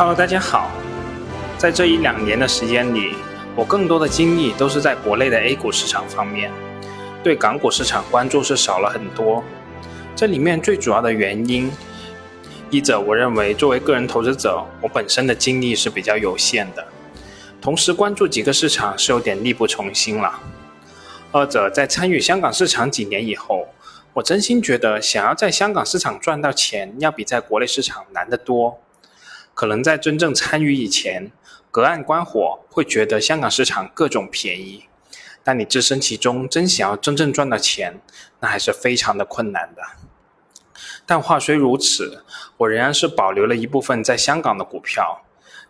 Hello，大家好。在这一两年的时间里，我更多的精力都是在国内的 A 股市场方面，对港股市场关注是少了很多。这里面最主要的原因，一者我认为作为个人投资者，我本身的精力是比较有限的，同时关注几个市场是有点力不从心了。二者在参与香港市场几年以后，我真心觉得想要在香港市场赚到钱，要比在国内市场难得多。可能在真正参与以前，隔岸观火会觉得香港市场各种便宜，但你置身其中，真想要真正赚到钱，那还是非常的困难的。但话虽如此，我仍然是保留了一部分在香港的股票，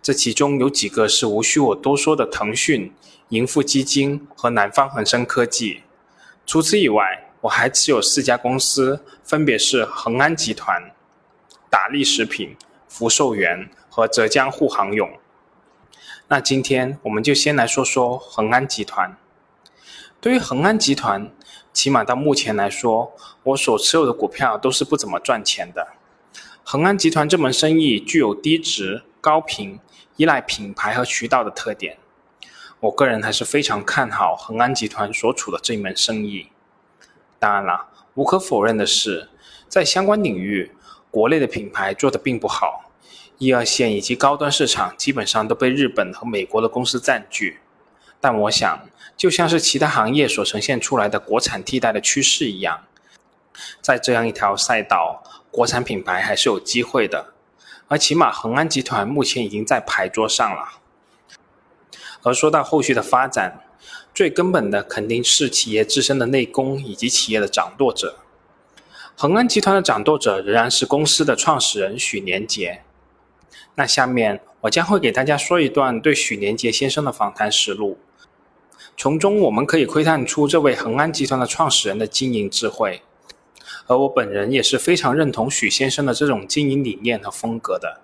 这其中有几个是无需我多说的腾讯、盈富基金和南方恒生科技。除此以外，我还持有四家公司，分别是恒安集团、达利食品。福寿园和浙江沪杭甬。那今天我们就先来说说恒安集团。对于恒安集团，起码到目前来说，我所持有的股票都是不怎么赚钱的。恒安集团这门生意具有低值、高频、依赖品牌和渠道的特点。我个人还是非常看好恒安集团所处的这一门生意。当然了，无可否认的是，在相关领域。国内的品牌做的并不好，一二线以及高端市场基本上都被日本和美国的公司占据。但我想，就像是其他行业所呈现出来的国产替代的趋势一样，在这样一条赛道，国产品牌还是有机会的。而起码恒安集团目前已经在牌桌上了。而说到后续的发展，最根本的肯定是企业自身的内功以及企业的掌舵者。恒安集团的掌舵者仍然是公司的创始人许连杰。那下面我将会给大家说一段对许连杰先生的访谈实录，从中我们可以窥探出这位恒安集团的创始人的经营智慧。而我本人也是非常认同许先生的这种经营理念和风格的。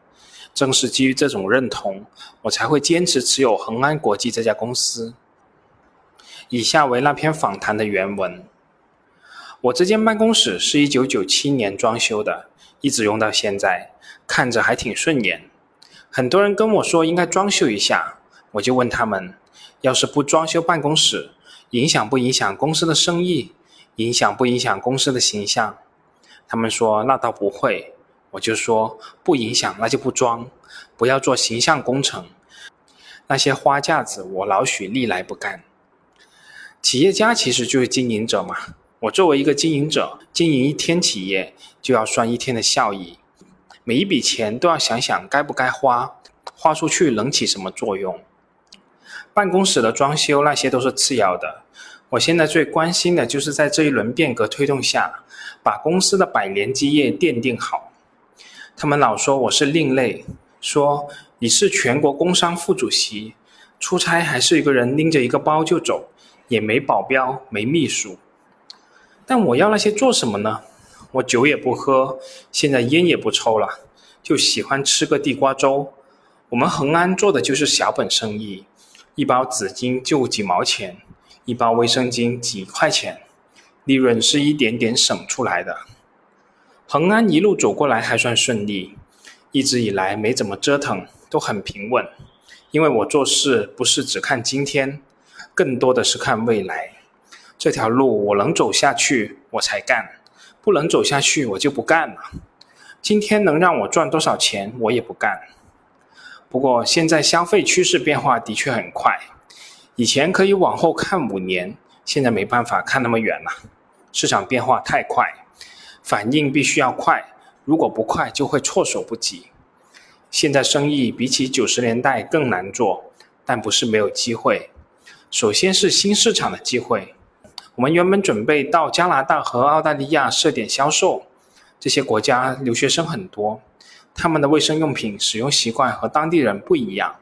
正是基于这种认同，我才会坚持持有恒安国际这家公司。以下为那篇访谈的原文。我这间办公室是一九九七年装修的，一直用到现在，看着还挺顺眼。很多人跟我说应该装修一下，我就问他们：要是不装修办公室，影响不影响公司的生意？影响不影响公司的形象？他们说那倒不会。我就说不影响，那就不装，不要做形象工程。那些花架子，我老许历来不干。企业家其实就是经营者嘛。我作为一个经营者，经营一天企业就要算一天的效益，每一笔钱都要想想该不该花，花出去能起什么作用。办公室的装修那些都是次要的，我现在最关心的就是在这一轮变革推动下，把公司的百年基业奠定好。他们老说我是另类，说你是全国工商副主席，出差还是一个人拎着一个包就走，也没保镖，没秘书。但我要那些做什么呢？我酒也不喝，现在烟也不抽了，就喜欢吃个地瓜粥。我们恒安做的就是小本生意，一包纸巾就几毛钱，一包卫生巾几块钱，利润是一点点省出来的。恒安一路走过来还算顺利，一直以来没怎么折腾，都很平稳。因为我做事不是只看今天，更多的是看未来。这条路我能走下去，我才干；不能走下去，我就不干了。今天能让我赚多少钱，我也不干。不过现在消费趋势变化的确很快，以前可以往后看五年，现在没办法看那么远了。市场变化太快，反应必须要快，如果不快就会措手不及。现在生意比起九十年代更难做，但不是没有机会。首先是新市场的机会。我们原本准备到加拿大和澳大利亚设点销售，这些国家留学生很多，他们的卫生用品使用习惯和当地人不一样。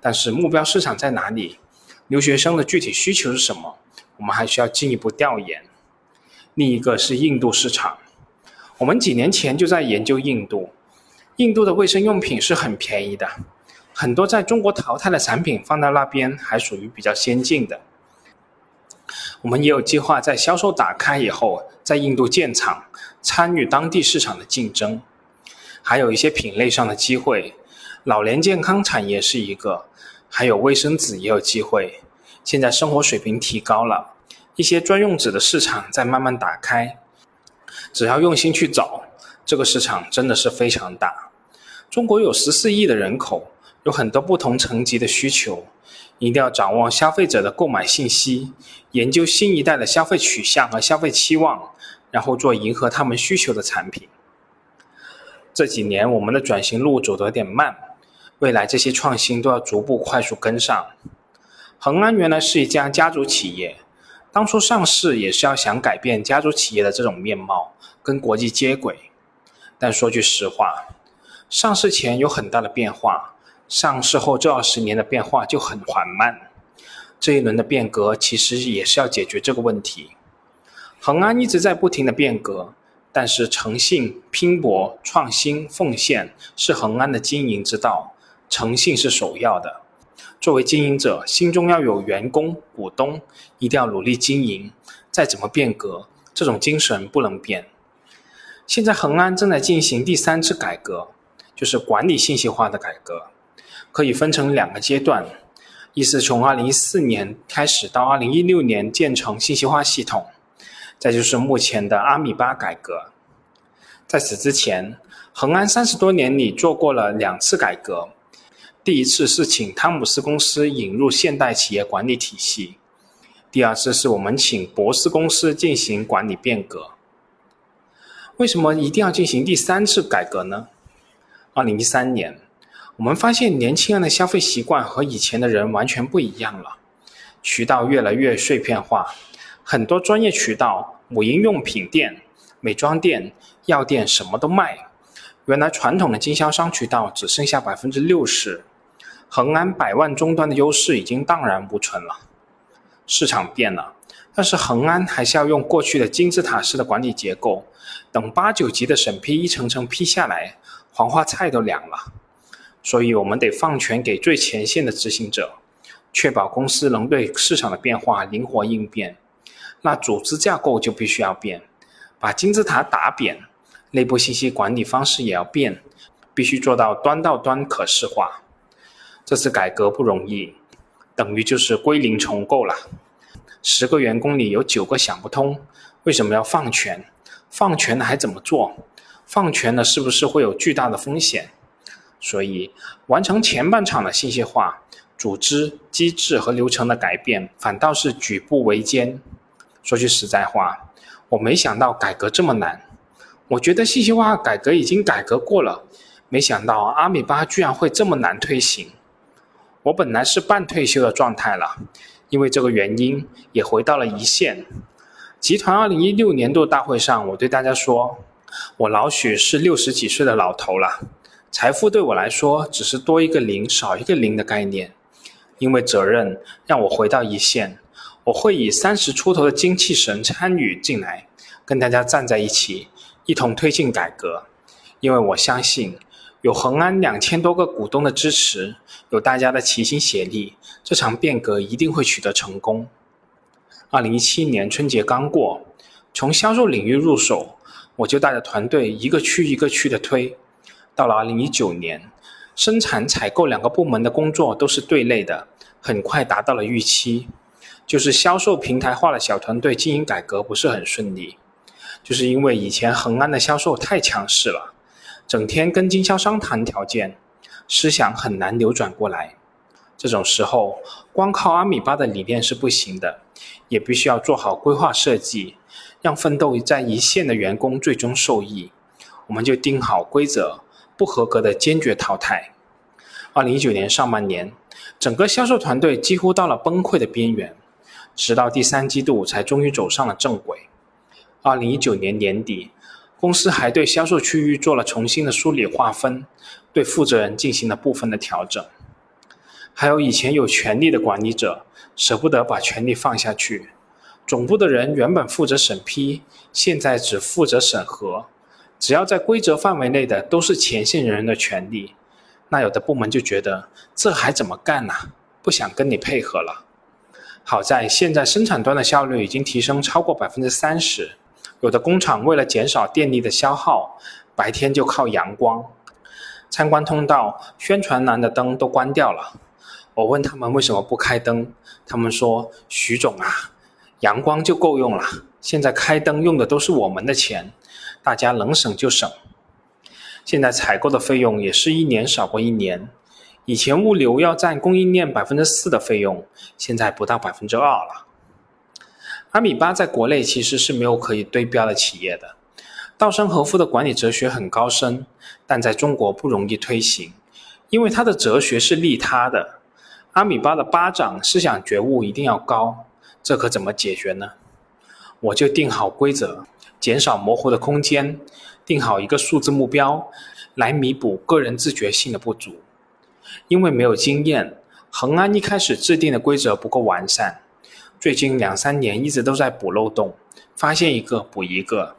但是目标市场在哪里？留学生的具体需求是什么？我们还需要进一步调研。另一个是印度市场，我们几年前就在研究印度，印度的卫生用品是很便宜的，很多在中国淘汰的产品放到那边还属于比较先进的。我们也有计划在销售打开以后，在印度建厂，参与当地市场的竞争，还有一些品类上的机会。老年健康产业是一个，还有卫生纸也有机会。现在生活水平提高了，一些专用纸的市场在慢慢打开。只要用心去找，这个市场真的是非常大。中国有十四亿的人口，有很多不同层级的需求，一定要掌握消费者的购买信息，研究新一代的消费取向和消费期望，然后做迎合他们需求的产品。这几年我们的转型路走得有点慢，未来这些创新都要逐步快速跟上。恒安原来是一家家族企业，当初上市也是要想改变家族企业的这种面貌，跟国际接轨。但说句实话，上市前有很大的变化，上市后这二十年的变化就很缓慢。这一轮的变革其实也是要解决这个问题。恒安一直在不停的变革。但是诚信、拼搏、创新、奉献是恒安的经营之道，诚信是首要的。作为经营者，心中要有员工、股东，一定要努力经营。再怎么变革，这种精神不能变。现在恒安正在进行第三次改革，就是管理信息化的改革，可以分成两个阶段，一是从二零一四年开始到二零一六年建成信息化系统。再就是目前的阿米巴改革，在此之前，恒安三十多年里做过了两次改革。第一次是请汤姆斯公司引入现代企业管理体系，第二次是我们请博思公司进行管理变革。为什么一定要进行第三次改革呢？二零一三年，我们发现年轻人的消费习惯和以前的人完全不一样了，渠道越来越碎片化。很多专业渠道、母婴用品店、美妆店、药店什么都卖。原来传统的经销商渠道只剩下百分之六十，恒安百万终端的优势已经荡然无存了。市场变了，但是恒安还是要用过去的金字塔式的管理结构，等八九级的审批一层层批下来，黄花菜都凉了。所以我们得放权给最前线的执行者，确保公司能对市场的变化灵活应变。那组织架构就必须要变，把金字塔打扁，内部信息管理方式也要变，必须做到端到端可视化。这次改革不容易，等于就是归零重构了。十个员工里有九个想不通，为什么要放权？放权了还怎么做？放权了是不是会有巨大的风险？所以，完成前半场的信息化、组织机制和流程的改变，反倒是举步维艰。说句实在话，我没想到改革这么难。我觉得信息化改革已经改革过了，没想到阿米巴居然会这么难推行。我本来是半退休的状态了，因为这个原因也回到了一线。集团二零一六年度大会上，我对大家说，我老许是六十几岁的老头了，财富对我来说只是多一个零少一个零的概念，因为责任让我回到一线。我会以三十出头的精气神参与进来，跟大家站在一起，一同推进改革。因为我相信，有恒安两千多个股东的支持，有大家的齐心协力，这场变革一定会取得成功。二零一七年春节刚过，从销售领域入手，我就带着团队一个区一个区的推。到了二零一九年，生产、采购两个部门的工作都是对类的，很快达到了预期。就是销售平台化的小团队经营改革不是很顺利，就是因为以前恒安的销售太强势了，整天跟经销商谈条件，思想很难扭转过来。这种时候，光靠阿米巴的理念是不行的，也必须要做好规划设计，让奋斗在一线的员工最终受益。我们就定好规则，不合格的坚决淘汰。二零一九年上半年，整个销售团队几乎到了崩溃的边缘。直到第三季度才终于走上了正轨。二零一九年年底，公司还对销售区域做了重新的梳理划分，对负责人进行了部分的调整。还有以前有权力的管理者舍不得把权力放下去，总部的人原本负责审批，现在只负责审核，只要在规则范围内的都是前线人员的权利。那有的部门就觉得这还怎么干呢？不想跟你配合了。好在现在生产端的效率已经提升超过百分之三十，有的工厂为了减少电力的消耗，白天就靠阳光。参观通道、宣传栏的灯都关掉了。我问他们为什么不开灯，他们说：“徐总啊，阳光就够用了，现在开灯用的都是我们的钱，大家能省就省。现在采购的费用也是一年少过一年，以前物流要占供应链百分之四的费用，现在不到百分之二了。”阿米巴在国内其实是没有可以对标的企业的。稻盛和夫的管理哲学很高深，但在中国不容易推行，因为他的哲学是利他的。阿米巴的巴掌思想觉悟一定要高，这可怎么解决呢？我就定好规则，减少模糊的空间，定好一个数字目标，来弥补个人自觉性的不足。因为没有经验，恒安一开始制定的规则不够完善。最近两三年一直都在补漏洞，发现一个补一个，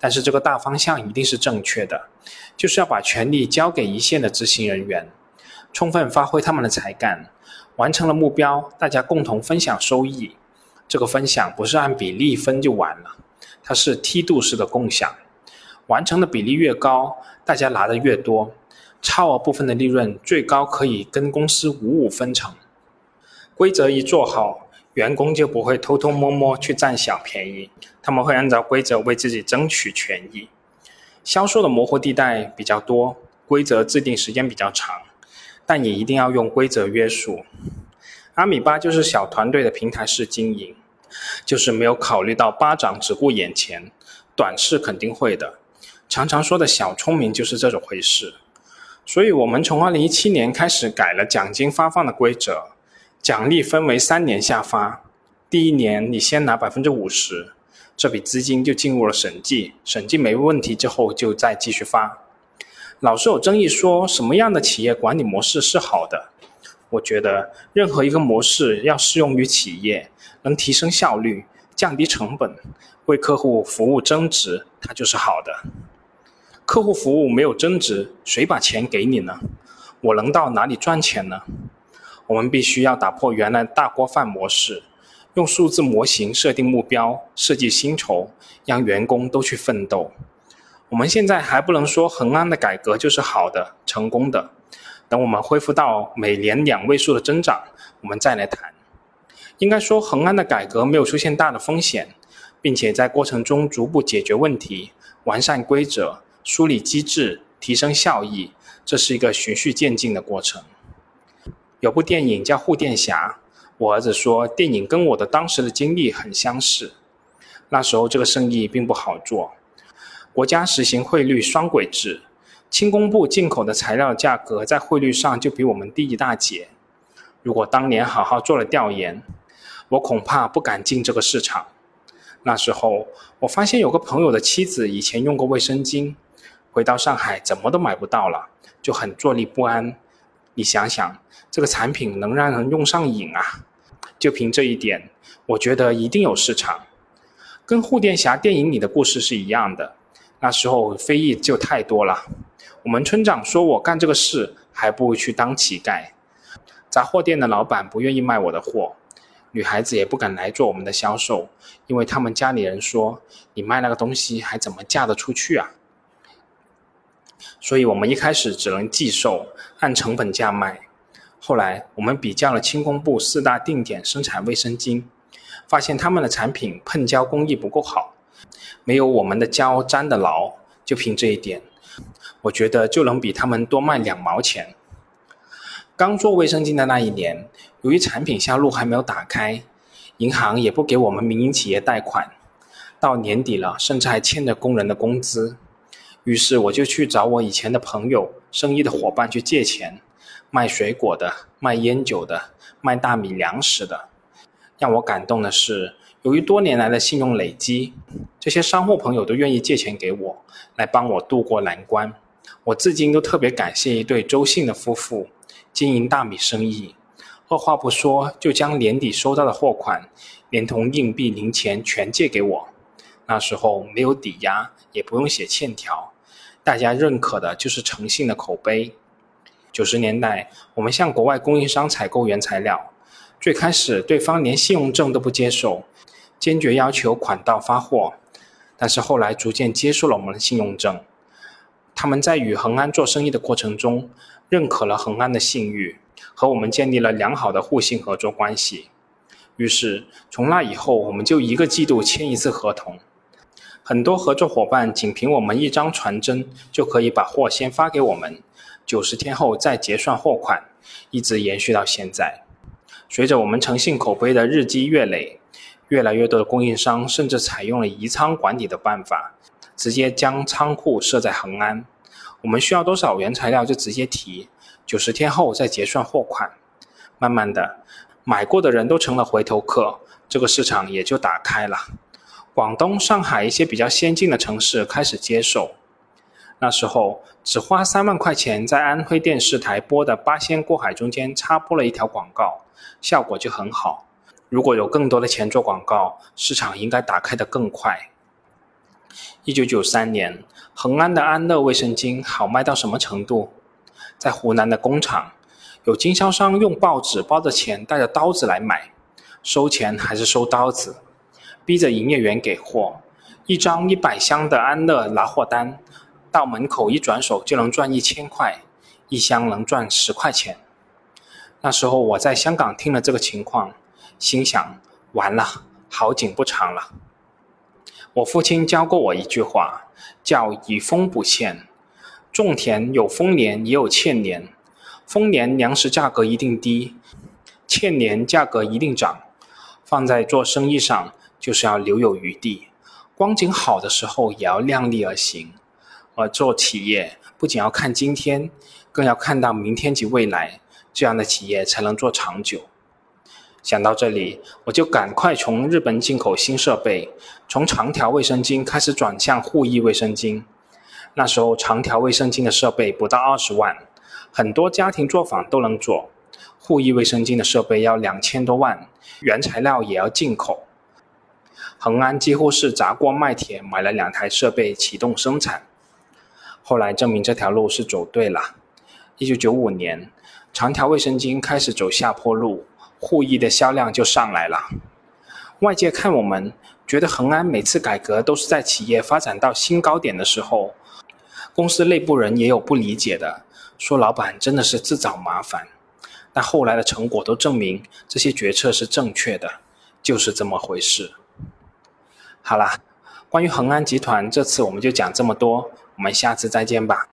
但是这个大方向一定是正确的，就是要把权力交给一线的执行人员，充分发挥他们的才干，完成了目标，大家共同分享收益。这个分享不是按比例分就完了，它是梯度式的共享，完成的比例越高，大家拿的越多，超额部分的利润最高可以跟公司五五分成。规则一做好。员工就不会偷偷摸摸去占小便宜，他们会按照规则为自己争取权益。销售的模糊地带比较多，规则制定时间比较长，但也一定要用规则约束。阿米巴就是小团队的平台式经营，就是没有考虑到巴掌只顾眼前，短视肯定会的。常常说的小聪明就是这种回事。所以我们从二零一七年开始改了奖金发放的规则。奖励分为三年下发，第一年你先拿百分之五十，这笔资金就进入了审计，审计没问题之后就再继续发。老是有争议说什么样的企业管理模式是好的，我觉得任何一个模式要适用于企业，能提升效率、降低成本、为客户服务增值，它就是好的。客户服务没有增值，谁把钱给你呢？我能到哪里赚钱呢？我们必须要打破原来大锅饭模式，用数字模型设定目标、设计薪酬，让员工都去奋斗。我们现在还不能说恒安的改革就是好的、成功的。等我们恢复到每年两位数的增长，我们再来谈。应该说，恒安的改革没有出现大的风险，并且在过程中逐步解决问题、完善规则、梳理机制、提升效益，这是一个循序渐进的过程。有部电影叫《护垫侠》，我儿子说电影跟我的当时的经历很相似。那时候这个生意并不好做，国家实行汇率双轨制，轻工部进口的材料价格在汇率上就比我们低一大截。如果当年好好做了调研，我恐怕不敢进这个市场。那时候我发现有个朋友的妻子以前用过卫生巾，回到上海怎么都买不到了，就很坐立不安。你想想，这个产品能让人用上瘾啊！就凭这一点，我觉得一定有市场。跟护垫侠电影里的故事是一样的。那时候非议就太多了。我们村长说我干这个事，还不如去当乞丐。杂货店的老板不愿意卖我的货，女孩子也不敢来做我们的销售，因为他们家里人说，你卖那个东西还怎么嫁得出去啊？所以我们一开始只能寄售，按成本价卖。后来我们比较了轻工部四大定点生产卫生巾，发现他们的产品喷胶工艺不够好，没有我们的胶粘得牢。就凭这一点，我觉得就能比他们多卖两毛钱。刚做卫生巾的那一年，由于产品销路还没有打开，银行也不给我们民营企业贷款，到年底了，甚至还欠着工人的工资。于是我就去找我以前的朋友、生意的伙伴去借钱，卖水果的、卖烟酒的、卖大米粮食的。让我感动的是，由于多年来的信用累积，这些商户朋友都愿意借钱给我，来帮我渡过难关。我至今都特别感谢一对周姓的夫妇，经营大米生意，二话不说就将年底收到的货款，连同硬币零钱全借给我。那时候没有抵押，也不用写欠条。大家认可的就是诚信的口碑。九十年代，我们向国外供应商采购原材料，最开始对方连信用证都不接受，坚决要求款到发货。但是后来逐渐接受了我们的信用证，他们在与恒安做生意的过程中，认可了恒安的信誉，和我们建立了良好的互信合作关系。于是，从那以后，我们就一个季度签一次合同。很多合作伙伴仅凭我们一张传真，就可以把货先发给我们，九十天后再结算货款，一直延续到现在。随着我们诚信口碑的日积月累，越来越多的供应商甚至采用了移仓管理的办法，直接将仓库设在恒安。我们需要多少原材料就直接提，九十天后再结算货款。慢慢的，买过的人都成了回头客，这个市场也就打开了。广东、上海一些比较先进的城市开始接受。那时候只花三万块钱，在安徽电视台播的《八仙过海》中间插播了一条广告，效果就很好。如果有更多的钱做广告，市场应该打开的更快。一九九三年，恒安的安乐卫生巾好卖到什么程度？在湖南的工厂，有经销商用报纸包着钱，带着刀子来买，收钱还是收刀子，逼着营业员给货。一张一百箱的安乐拿货单。到门口一转手就能赚一千块，一箱能赚十块钱。那时候我在香港听了这个情况，心想完了，好景不长了。我父亲教过我一句话，叫以丰补欠。种田有丰年也有欠年，丰年粮食价格一定低，欠年价格一定涨。放在做生意上，就是要留有余地，光景好的时候也要量力而行。而做企业不仅要看今天，更要看到明天及未来，这样的企业才能做长久。想到这里，我就赶快从日本进口新设备，从长条卫生巾开始转向护翼卫生巾。那时候长条卫生巾的设备不到二十万，很多家庭作坊都能做；护翼卫生巾的设备要两千多万，原材料也要进口。恒安几乎是砸锅卖铁买了两台设备启动生产。后来证明这条路是走对了。一九九五年，长条卫生巾开始走下坡路，护翼的销量就上来了。外界看我们，觉得恒安每次改革都是在企业发展到新高点的时候。公司内部人也有不理解的，说老板真的是自找麻烦。但后来的成果都证明这些决策是正确的，就是这么回事。好啦，关于恒安集团，这次我们就讲这么多。我们下次再见吧。